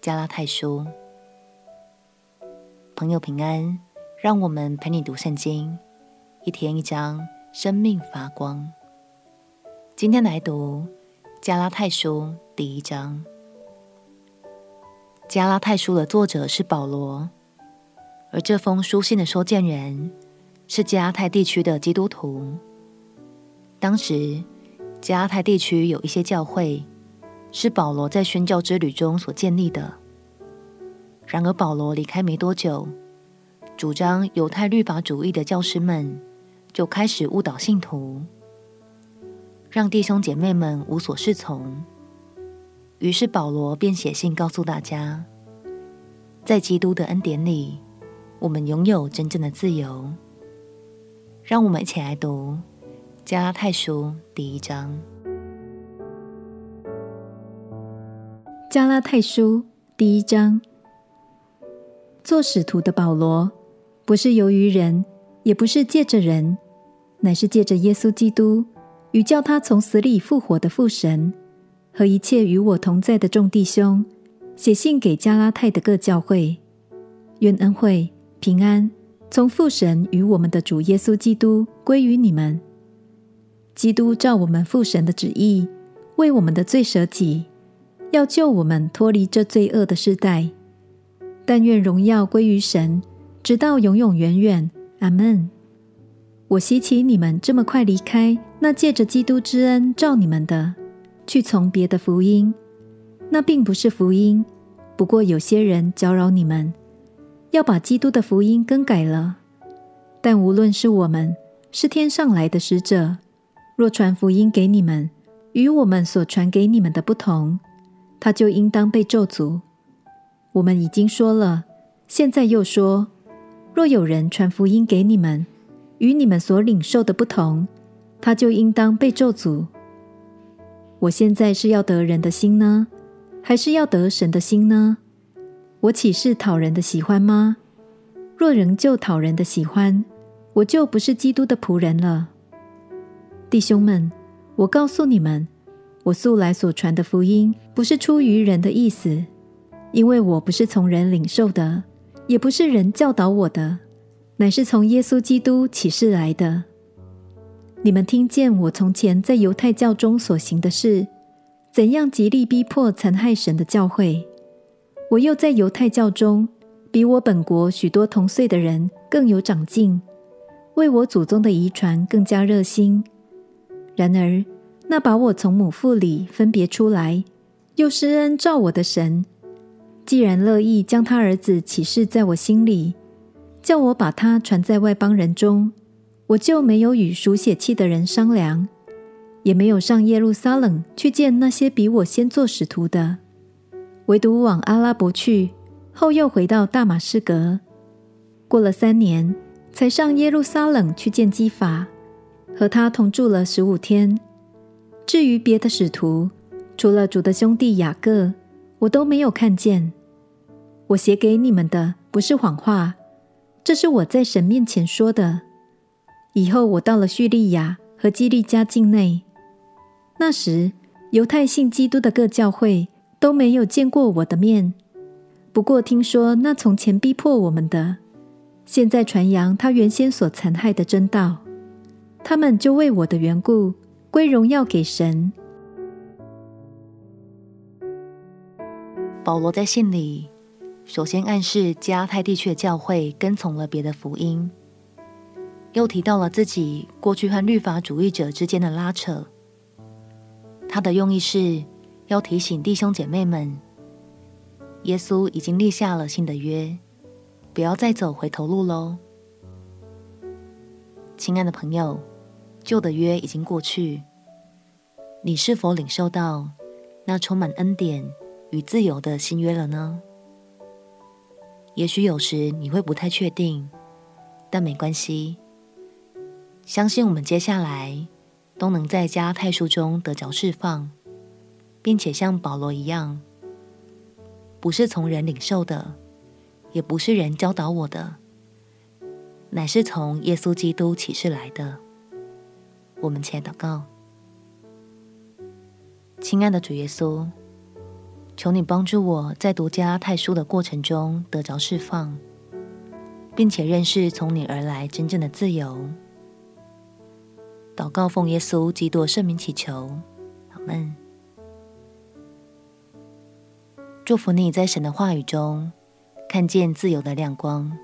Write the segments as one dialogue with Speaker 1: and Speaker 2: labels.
Speaker 1: 加拉太书。朋友平安，让我们陪你读圣经，一天一章，生命发光。今天来读加拉太书第一章。加拉太书的作者是保罗，而这封书信的收件人是加拉太地区的基督徒。当时，加拉太地区有一些教会。是保罗在宣教之旅中所建立的。然而，保罗离开没多久，主张犹太律法主义的教师们就开始误导信徒，让弟兄姐妹们无所适从。于是，保罗便写信告诉大家，在基督的恩典里，我们拥有真正的自由。让我们一起来读加拉太书第一章。
Speaker 2: 加拉太书第一章，做使徒的保罗，不是由于人，也不是借着人，乃是借着耶稣基督与叫他从死里复活的父神和一切与我同在的众弟兄，写信给加拉太的各教会，愿恩惠平安从父神与我们的主耶稣基督归于你们。基督照我们父神的旨意，为我们的罪舍己。要救我们脱离这罪恶的世代，但愿荣耀归于神，直到永永远远。阿门。我希奇你们这么快离开那借着基督之恩召你们的，去从别的福音。那并不是福音，不过有些人搅扰你们，要把基督的福音更改了。但无论是我们，是天上来的使者，若传福音给你们，与我们所传给你们的不同。他就应当被咒诅。我们已经说了，现在又说：若有人传福音给你们，与你们所领受的不同，他就应当被咒诅。我现在是要得人的心呢，还是要得神的心呢？我岂是讨人的喜欢吗？若仍旧讨人的喜欢，我就不是基督的仆人了。弟兄们，我告诉你们。我素来所传的福音，不是出于人的意思，因为我不是从人领受的，也不是人教导我的，乃是从耶稣基督启示来的。你们听见我从前在犹太教中所行的事，怎样极力逼迫残害神的教会；我又在犹太教中，比我本国许多同岁的人更有长进，为我祖宗的遗传更加热心。然而，那把我从母腹里分别出来，又施恩照我的神，既然乐意将他儿子启示在我心里，叫我把他传在外邦人中，我就没有与属血气的人商量，也没有上耶路撒冷去见那些比我先做使徒的，唯独往阿拉伯去，后又回到大马士革。过了三年，才上耶路撒冷去见基法，和他同住了十五天。至于别的使徒，除了主的兄弟雅各，我都没有看见。我写给你们的不是谎话，这是我在神面前说的。以后我到了叙利亚和基利家境内，那时犹太信基督的各教会都没有见过我的面。不过听说那从前逼迫我们的，现在传扬他原先所残害的真道，他们就为我的缘故。归荣耀给神。
Speaker 1: 保罗在信里首先暗示加拉太地区的教会跟从了别的福音，又提到了自己过去和律法主义者之间的拉扯。他的用意是要提醒弟兄姐妹们，耶稣已经立下了新的约，不要再走回头路喽。亲爱的朋友。旧的约已经过去，你是否领受到那充满恩典与自由的新约了呢？也许有时你会不太确定，但没关系。相信我们接下来都能在加拉太书中得着释放，并且像保罗一样，不是从人领受的，也不是人教导我的，乃是从耶稣基督启示来的。我们且祷告，亲爱的主耶稣，求你帮助我在读加拉太书的过程中得着释放，并且认识从你而来真正的自由。祷告奉耶稣基督圣名祈求，阿门。祝福你在神的话语中看见自由的亮光。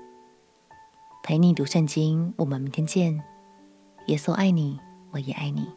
Speaker 1: 陪你读圣经，我们明天见。耶稣爱你，我也爱你。